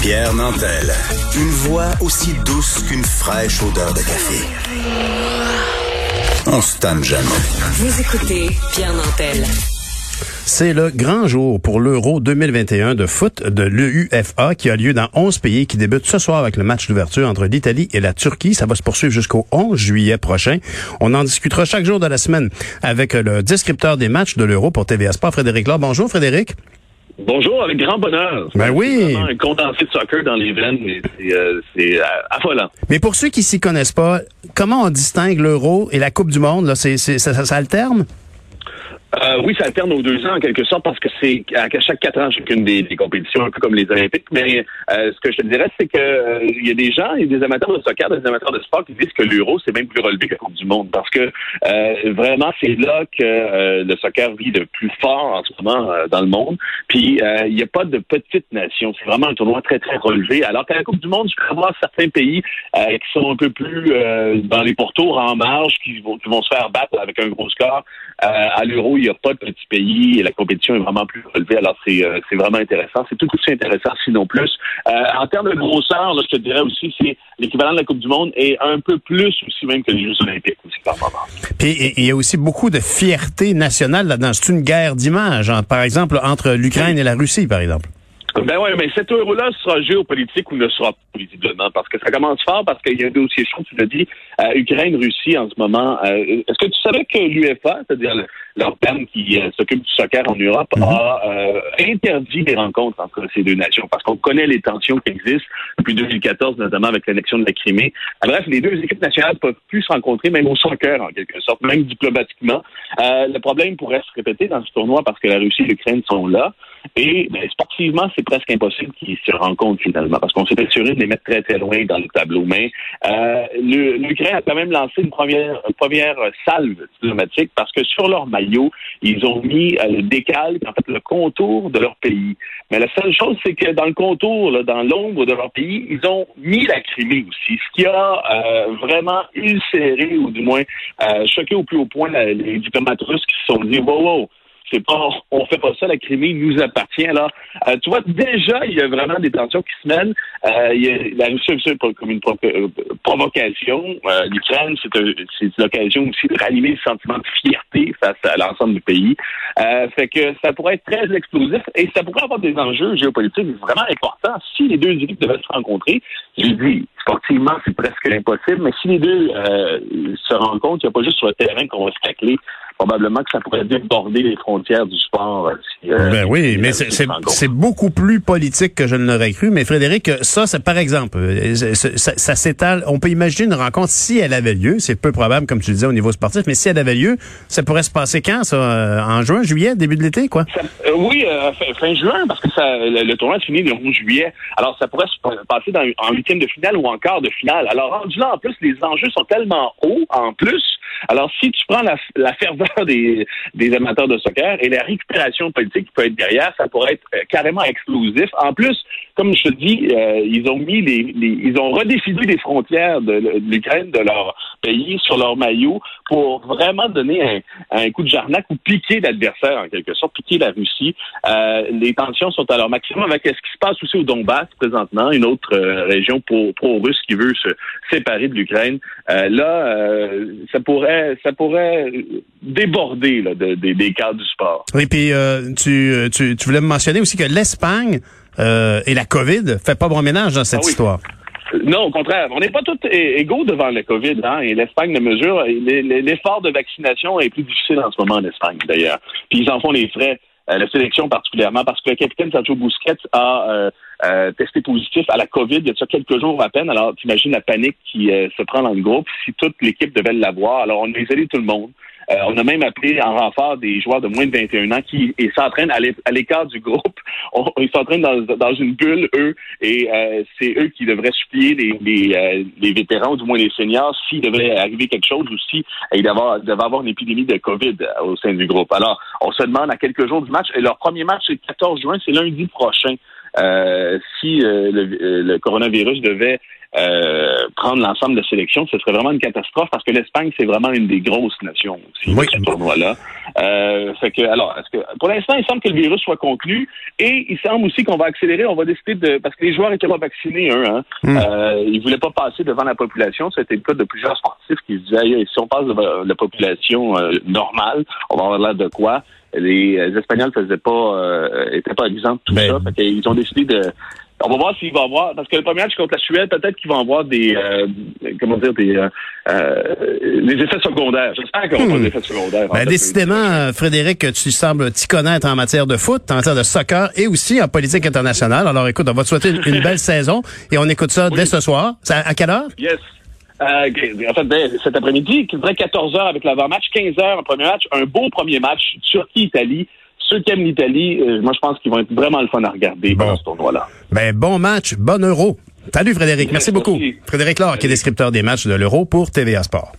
Pierre Nantel. Une voix aussi douce qu'une fraîche odeur de café. On se tanne jamais. Vous écoutez Pierre Nantel. C'est le grand jour pour l'Euro 2021 de foot de l'UEFA qui a lieu dans 11 pays qui débute ce soir avec le match d'ouverture entre l'Italie et la Turquie. Ça va se poursuivre jusqu'au 11 juillet prochain. On en discutera chaque jour de la semaine avec le descripteur des matchs de l'Euro pour TVA Sport, Frédéric Laure. Bonjour Frédéric. Bonjour, avec grand bonheur. Ben oui. un condensé de soccer dans les veines, mais c'est euh, euh, affolant. Mais pour ceux qui s'y connaissent pas, comment on distingue l'Euro et la Coupe du Monde? Là, ça, ça, ça alterne? Euh, oui, ça alterne aux deux ans en quelque sorte parce que c'est à chaque quatre ans chacune des, compétitions, un peu comme les Olympiques. Mais euh, ce que je te dirais, c'est que euh, il y a des gens, y a des amateurs de soccer, des amateurs de sport qui disent que l'Euro c'est même plus relevé que la Coupe du Monde parce que vraiment c'est là que le soccer vit le plus fort en ce moment dans le monde. Puis il n'y a pas de petite nation, c'est vraiment un tournoi très très relevé. Alors qu'à la Coupe du Monde, je peux voir certains pays qui sont un peu plus dans les pourtours en marge, qui vont, qui vont se faire battre avec un gros score. à l'Euro il n'y a pas de petits pays et la compétition est vraiment plus relevée. Alors, c'est euh, vraiment intéressant. C'est tout aussi intéressant, sinon plus. Euh, en termes de grosseur, là, je te dirais aussi, c'est l'équivalent de la Coupe du Monde et un peu plus aussi même que les Jeux olympiques aussi par moment. Puis, il y a aussi beaucoup de fierté nationale là-dedans. C'est une guerre d'images, par exemple, entre l'Ukraine et la Russie, par exemple. Ben oui, mais cet euro-là sera géopolitique ou ne sera pas, visiblement, parce que ça commence fort, parce qu'il y a un dossier chaud, tu l'as dit, euh, Ukraine-Russie en ce moment. Euh, est-ce que tu savais que l'UEFA, c'est-à-dire l'organe qui euh, s'occupe du soccer en Europe, mhm. a interdit les rencontres entre ces deux nations, parce qu'on connaît les tensions qui existent depuis 2014, notamment avec l'annexion de la Crimée. Bref, les deux équipes nationales ne peuvent plus se rencontrer, même au soccer, en quelque sorte, même diplomatiquement. le problème pourrait se répéter dans ce tournoi parce que la Russie et l'Ukraine sont là. Et ben, sportivement, c'est presque impossible qu'ils se rencontrent finalement, parce qu'on s'est assuré de les mettre très très loin dans le tableau. Mais euh, l'Ukraine a quand même lancé une première, première salve diplomatique parce que sur leur maillot, ils ont mis euh, le décalque, en fait, le contour de leur pays. Mais la seule chose, c'est que dans le contour, là, dans l'ombre de leur pays, ils ont mis la Crimée aussi, ce qui a euh, vraiment ulcéré ou du moins euh, choqué au plus haut point les diplomates russes qui se sont dit, wow, wow, c'est pas, on fait pas ça, la Crimée nous appartient. Alors, euh, tu vois, déjà, il y a vraiment des tensions qui se mènent. Euh, il y a, la Russie c'est comme une euh, provocation. Euh, L'Ukraine, c'est l'occasion aussi de rallumer le sentiment de fierté face à l'ensemble du pays. Euh, fait que ça pourrait être très explosif et ça pourrait avoir des enjeux géopolitiques vraiment importants si les deux équipes devaient se rencontrer. Je dis, sportivement, c'est presque impossible, mais si les deux se rencontrent, il n'y a pas juste sur le terrain qu'on va se tacler probablement que ça pourrait déborder les frontières du sport. Euh, euh, ben oui, mais c'est beaucoup plus politique que je ne l'aurais cru. Mais Frédéric, ça, c'est par exemple, euh, ça, s'étale. On peut imaginer une rencontre si elle avait lieu. C'est peu probable, comme tu le disais, au niveau sportif, mais si elle avait lieu, ça pourrait se passer quand, ça? En juin, juillet, début de l'été, quoi? oui, fin, juin, parce que ça, le, tournoi se finit le 11 juillet. Alors, ça pourrait se passer dans, en huitième de finale ou en quart de finale. Alors, rendu là, en plus, les enjeux sont tellement hauts, en plus, alors, si tu prends la, la ferveur des, amateurs de soccer et la récupération politique qui peut être derrière, ça pourrait être euh, carrément explosif. En plus, comme je te dis, euh, ils ont mis les, ils ont redéfini les frontières de, l'Ukraine, de leur pays, sur leur maillot pour vraiment donner un, un coup de jarnac ou piquer l'adversaire en quelque sorte, piquer la Russie. Euh, les tensions sont à leur maximum avec ce qui se passe aussi au Donbass présentement, une autre région pro-russe qui veut se séparer de l'Ukraine. là, ça pourrait ça pourrait déborder des, cadres du sport. Oui, puis euh, tu, tu, voulais me mentionner aussi que l'Espagne euh, et la COVID fait pas bon ménage dans cette ah histoire. Non, au contraire. On n'est pas tous égaux devant la COVID, hein, et l'Espagne ne mesure. L'effort de vaccination est plus difficile en ce moment en Espagne, d'ailleurs. Puis ils en font les frais. Euh, la sélection particulièrement, parce que le capitaine Sergio Busquets a euh, testé positif à la COVID il y a ça quelques jours à peine. Alors, t'imagines la panique qui se prend dans le groupe si toute l'équipe devait l'avoir. Alors, on a isolé tout le monde. Euh, on a même appelé en renfort des joueurs de moins de 21 ans qui s'entraînent à l'écart du groupe. ils s'entraînent dans, une bulle, eux, et c'est eux qui devraient supplier les, les, vétérans, ou du moins les seniors, s'il devait arriver quelque chose ou si devait avoir une épidémie de COVID au sein du groupe. Alors, on se demande à quelques jours du match, et leur premier match, c'est le 14 juin, c'est lundi prochain. Euh, si euh, le, euh, le, coronavirus devait euh, prendre l'ensemble de la sélection, ce serait vraiment une catastrophe parce que l'Espagne, c'est vraiment une des grosses nations aussi, oui. ce tournoi-là. Euh, fait que, alors, est-ce que, pour l'instant, il semble que le virus soit contenu et il semble aussi qu'on va accélérer, on va décider de, parce que les joueurs étaient pas vaccinés, eux, hein. Mm. Euh, ils voulaient pas passer devant la population. C'était le cas de plusieurs sportifs qui se disaient, si on passe devant la population normale, on va avoir l'air de quoi? Les, les Espagnols faisaient pas, euh, étaient pas exempts de tout Ben, ça. Fait qu'ils ont décidé de, on va voir s'il va avoir, parce que le premier match contre la Suède, peut-être qu'ils vont avoir des, euh, comment dire, des, euh, euh, des effets secondaires. J'espère qu'on va avoir des effets secondaires. en Ben, décidément, euh, Frédéric, tu sembles t'y connaître en matière de foot, en matière de soccer et aussi en politique internationale. Alors écoute, on va te souhaiter une, une belle saison et on écoute ça dès ce soir. À quelle heure? Yes. Euh, en fait, ben, cet après-midi, il faudrait 14 heures avec l'avant-match, 15 heures un premier match, un beau premier match, Turquie-Italie. Ceux qui aiment l'Italie, euh, moi je pense qu'ils vont être vraiment le fun à regarder Bon. pendant ce tournoi-là. Ben, bon match, bon euro. Salut Frédéric, merci Merci. beaucoup. Frédéric Laure, qui est descripteur des matchs de l'euro pour TVA Sport.